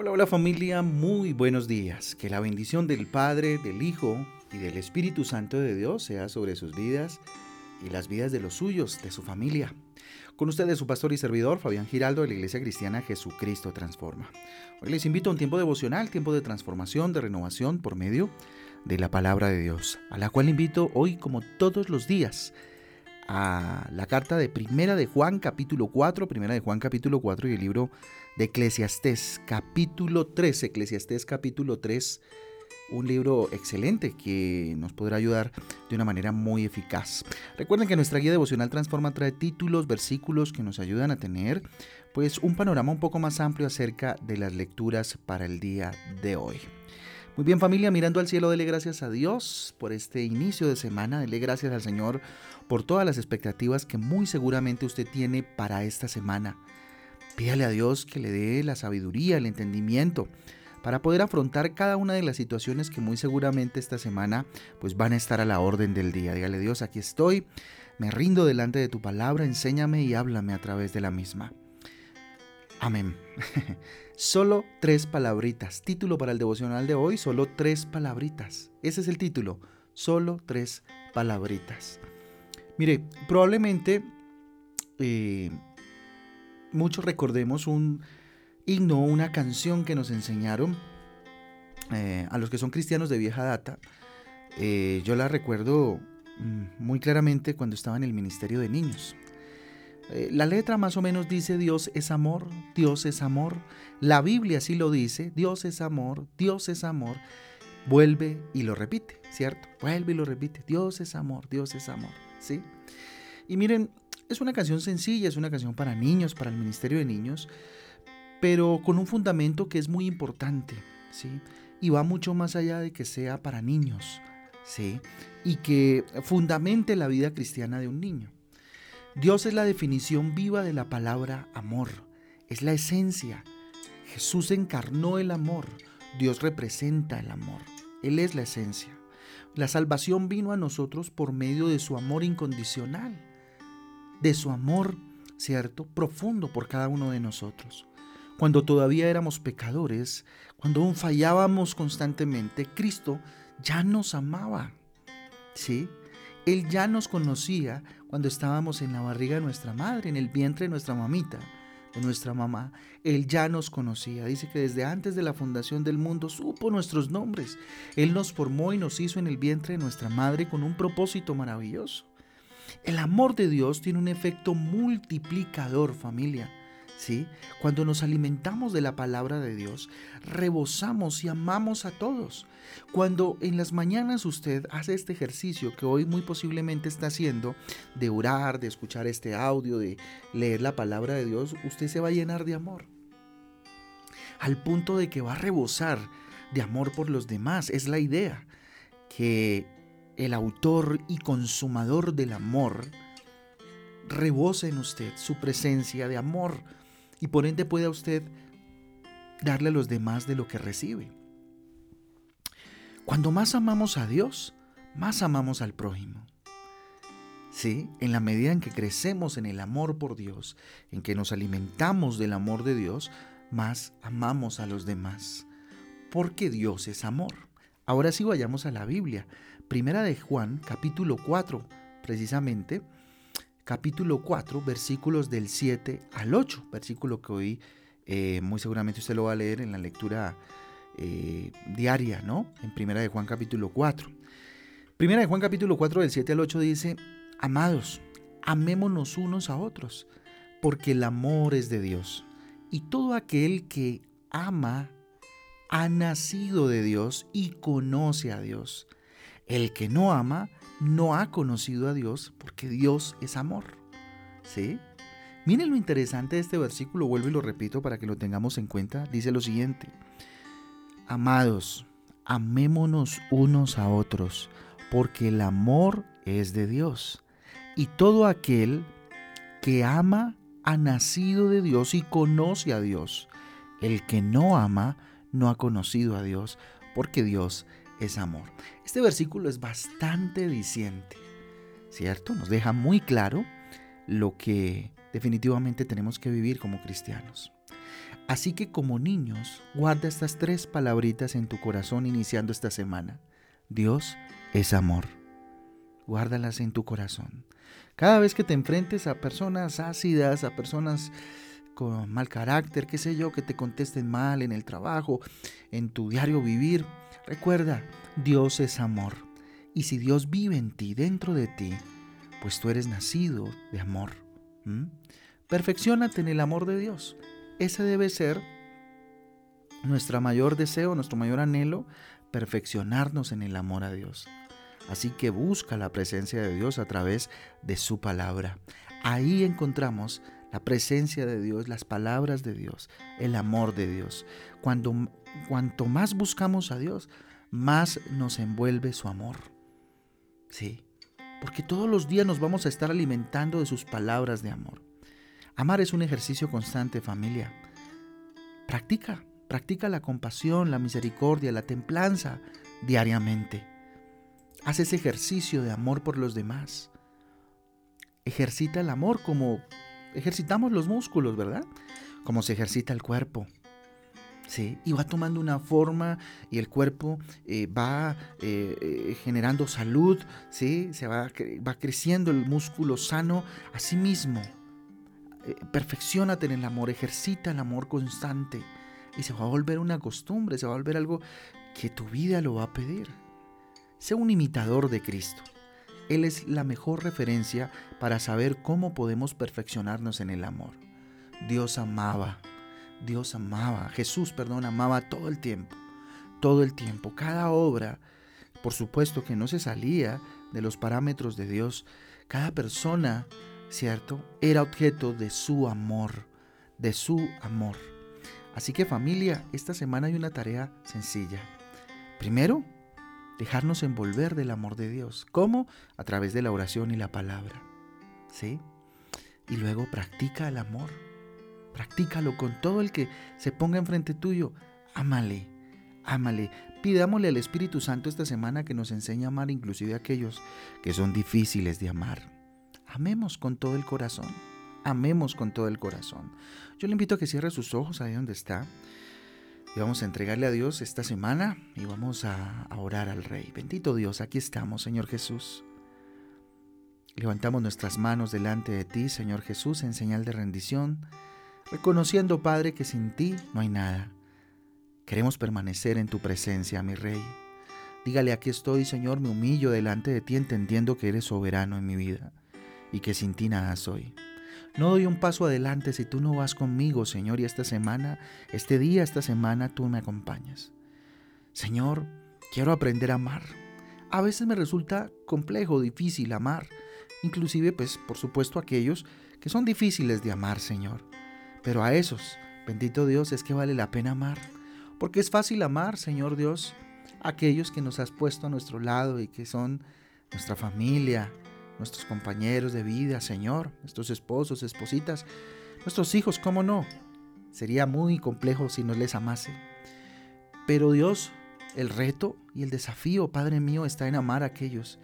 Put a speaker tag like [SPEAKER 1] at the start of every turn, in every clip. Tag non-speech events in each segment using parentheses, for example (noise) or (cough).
[SPEAKER 1] Hola, hola familia, muy buenos días. Que la bendición del Padre, del Hijo y del Espíritu Santo de Dios sea sobre sus vidas y las vidas de los suyos, de su familia. Con ustedes su pastor y servidor, Fabián Giraldo, de la Iglesia Cristiana Jesucristo Transforma. Hoy les invito a un tiempo devocional, tiempo de transformación, de renovación por medio de la palabra de Dios, a la cual invito hoy como todos los días a la carta de Primera de Juan capítulo 4, Primera de Juan capítulo 4 y el libro de Eclesiastés capítulo 3, Eclesiastés capítulo 3, un libro excelente que nos podrá ayudar de una manera muy eficaz. Recuerden que nuestra guía devocional Transforma trae títulos, versículos que nos ayudan a tener pues un panorama un poco más amplio acerca de las lecturas para el día de hoy. Muy bien familia, mirando al cielo, dele gracias a Dios por este inicio de semana, dele gracias al Señor por todas las expectativas que muy seguramente usted tiene para esta semana. Pídale a Dios que le dé la sabiduría, el entendimiento para poder afrontar cada una de las situaciones que muy seguramente esta semana pues van a estar a la orden del día. Dígale Dios, aquí estoy, me rindo delante de tu palabra, enséñame y háblame a través de la misma. Amén. (laughs) solo tres palabritas. Título para el devocional de hoy, solo tres palabritas. Ese es el título, solo tres palabritas. Mire, probablemente eh, muchos recordemos un himno, una canción que nos enseñaron eh, a los que son cristianos de vieja data. Eh, yo la recuerdo mm, muy claramente cuando estaba en el Ministerio de Niños. Eh, la letra más o menos dice Dios es amor, Dios es amor. La Biblia sí lo dice, Dios es amor, Dios es amor. Vuelve y lo repite, ¿cierto? Vuelve y lo repite, Dios es amor, Dios es amor, ¿sí? Y miren, es una canción sencilla, es una canción para niños, para el Ministerio de Niños, pero con un fundamento que es muy importante, ¿sí? Y va mucho más allá de que sea para niños, ¿sí? Y que fundamente la vida cristiana de un niño. Dios es la definición viva de la palabra amor, es la esencia. Jesús encarnó el amor, Dios representa el amor, Él es la esencia. La salvación vino a nosotros por medio de su amor incondicional, de su amor, ¿cierto?, profundo por cada uno de nosotros. Cuando todavía éramos pecadores, cuando aún fallábamos constantemente, Cristo ya nos amaba. ¿Sí? Él ya nos conocía cuando estábamos en la barriga de nuestra madre, en el vientre de nuestra mamita, de nuestra mamá. Él ya nos conocía. Dice que desde antes de la fundación del mundo supo nuestros nombres. Él nos formó y nos hizo en el vientre de nuestra madre con un propósito maravilloso. El amor de Dios tiene un efecto multiplicador, familia. Cuando nos alimentamos de la palabra de Dios, rebosamos y amamos a todos. Cuando en las mañanas usted hace este ejercicio que hoy muy posiblemente está haciendo, de orar, de escuchar este audio, de leer la palabra de Dios, usted se va a llenar de amor. Al punto de que va a rebosar de amor por los demás. Es la idea que el autor y consumador del amor rebose en usted su presencia de amor y por ende pueda usted darle a los demás de lo que recibe. Cuando más amamos a Dios, más amamos al prójimo. Sí, en la medida en que crecemos en el amor por Dios, en que nos alimentamos del amor de Dios, más amamos a los demás. Porque Dios es amor. Ahora sí vayamos a la Biblia. Primera de Juan, capítulo 4, precisamente, capítulo 4, versículos del 7 al 8, versículo que hoy eh, muy seguramente usted lo va a leer en la lectura eh, diaria, ¿no? En Primera de Juan capítulo 4. Primera de Juan capítulo 4 del 7 al 8 dice, amados, amémonos unos a otros, porque el amor es de Dios, y todo aquel que ama ha nacido de Dios y conoce a Dios. El que no ama no ha conocido a Dios porque Dios es amor. ¿Sí? Miren lo interesante de este versículo, vuelvo y lo repito para que lo tengamos en cuenta. Dice lo siguiente, amados, amémonos unos a otros, porque el amor es de Dios. Y todo aquel que ama ha nacido de Dios y conoce a Dios. El que no ama no ha conocido a Dios, porque Dios es amor. Este versículo es bastante diciente, ¿cierto? Nos deja muy claro lo que definitivamente tenemos que vivir como cristianos. Así que como niños, guarda estas tres palabritas en tu corazón iniciando esta semana. Dios es amor. Guárdalas en tu corazón. Cada vez que te enfrentes a personas ácidas, a personas con mal carácter, qué sé yo, que te contesten mal en el trabajo, en tu diario vivir, recuerda, Dios es amor. Y si Dios vive en ti, dentro de ti, pues tú eres nacido de amor. Perfeccionate en el amor de Dios. Ese debe ser nuestro mayor deseo, nuestro mayor anhelo, perfeccionarnos en el amor a Dios. Así que busca la presencia de Dios a través de su palabra. Ahí encontramos la presencia de Dios, las palabras de Dios, el amor de Dios. Cuando, cuanto más buscamos a Dios, más nos envuelve su amor. Sí, porque todos los días nos vamos a estar alimentando de sus palabras de amor. Amar es un ejercicio constante, familia. Practica, practica la compasión, la misericordia, la templanza diariamente. Haz ese ejercicio de amor por los demás. Ejercita el amor como ejercitamos los músculos, ¿verdad? Como se ejercita el cuerpo. ¿sí? Y va tomando una forma y el cuerpo eh, va eh, eh, generando salud, ¿sí? Se va, va creciendo el músculo sano a sí mismo. perfeccionate en el amor, ejercita el amor constante y se va a volver una costumbre, se va a volver algo que tu vida lo va a pedir. Sé un imitador de Cristo. Él es la mejor referencia para saber cómo podemos perfeccionarnos en el amor. Dios amaba, Dios amaba, Jesús, perdón, amaba todo el tiempo, todo el tiempo, cada obra, por supuesto que no se salía de los parámetros de Dios, cada persona, ¿cierto? Era objeto de su amor, de su amor. Así que familia, esta semana hay una tarea sencilla. Primero, dejarnos envolver del amor de Dios. ¿Cómo? A través de la oración y la palabra. ¿Sí? Y luego practica el amor. Practícalo con todo el que se ponga enfrente tuyo. Ámale, ámale. Pidámosle al Espíritu Santo esta semana que nos enseñe a amar inclusive a aquellos que son difíciles de amar. Amemos con todo el corazón. Amemos con todo el corazón. Yo le invito a que cierre sus ojos ahí donde está y vamos a entregarle a Dios esta semana y vamos a, orar al Rey. Bendito Dios, aquí estamos, Señor Jesús. Levantamos nuestras manos delante de ti, Señor Jesús, en señal de rendición, reconociendo, Padre, que sin ti no hay nada. Queremos permanecer en tu presencia, mi Rey. Dígale, aquí estoy, Señor, me humillo delante de ti, entendiendo que eres soberano en mi vida y que sin ti nada soy. No doy un paso adelante si tú no vas conmigo, Señor, y esta semana, este día, esta semana, tú me acompañas. Señor, quiero aprender a amar. A veces me resulta complejo, difícil amar, inclusive, pues, por supuesto, aquellos que son difíciles de amar, Señor. Pero a esos, bendito Dios, es que vale la pena amar, porque es fácil amar, Señor Dios, aquellos que nos has puesto a nuestro lado y que son nuestra familia, nuestros compañeros de vida, Señor, nuestros esposos, espositas, nuestros hijos, ¿cómo no? Sería muy complejo si no les amase. Pero Dios, el reto y el desafío, Padre mío, está en amar a aquellos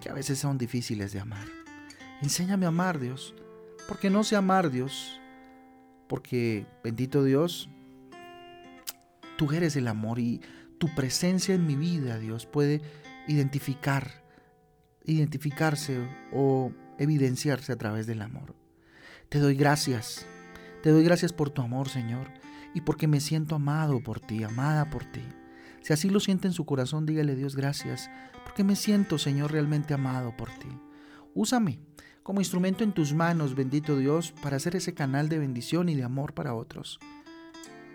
[SPEAKER 1] que a veces son difíciles de amar. Enséñame a amar, Dios, porque no sé amar, Dios, porque, bendito Dios, tú eres el amor y tu presencia en mi vida, Dios, puede identificar identificarse o evidenciarse a través del amor. Te doy gracias, te doy gracias por tu amor, Señor, y porque me siento amado por ti, amada por ti. Si así lo siente en su corazón, dígale Dios gracias, porque me siento, Señor, realmente amado por ti. Úsame como instrumento en tus manos, bendito Dios, para hacer ese canal de bendición y de amor para otros.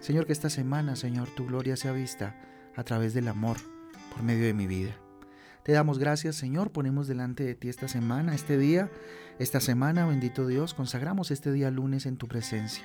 [SPEAKER 1] Señor, que esta semana, Señor, tu gloria sea vista a través del amor por medio de mi vida. Te damos gracias, Señor. Ponemos delante de ti esta semana, este día, esta semana, bendito Dios. Consagramos este día lunes en tu presencia.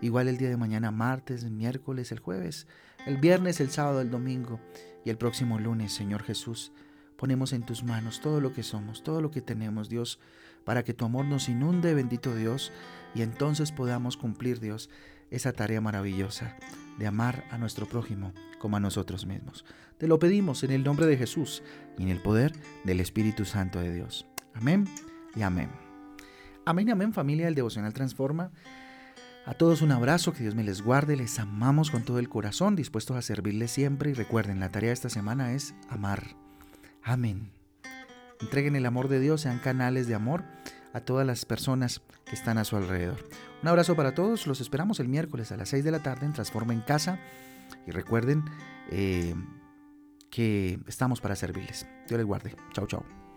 [SPEAKER 1] Igual el día de mañana, martes, miércoles, el jueves, el viernes, el sábado, el domingo y el próximo lunes, Señor Jesús. Ponemos en tus manos todo lo que somos, todo lo que tenemos, Dios, para que tu amor nos inunde, bendito Dios, y entonces podamos cumplir, Dios, esa tarea maravillosa de amar a nuestro prójimo como a nosotros mismos. Te lo pedimos en el nombre de Jesús y en el poder del Espíritu Santo de Dios. Amén y amén. Amén y amén familia del Devocional Transforma. A todos un abrazo, que Dios me les guarde, les amamos con todo el corazón, dispuestos a servirles siempre y recuerden, la tarea de esta semana es amar. Amén. Entreguen el amor de Dios, sean canales de amor a todas las personas que están a su alrededor. Un abrazo para todos, los esperamos el miércoles a las 6 de la tarde en Transforma en Casa y recuerden eh, que estamos para servirles. Dios les guarde. Chao, chao.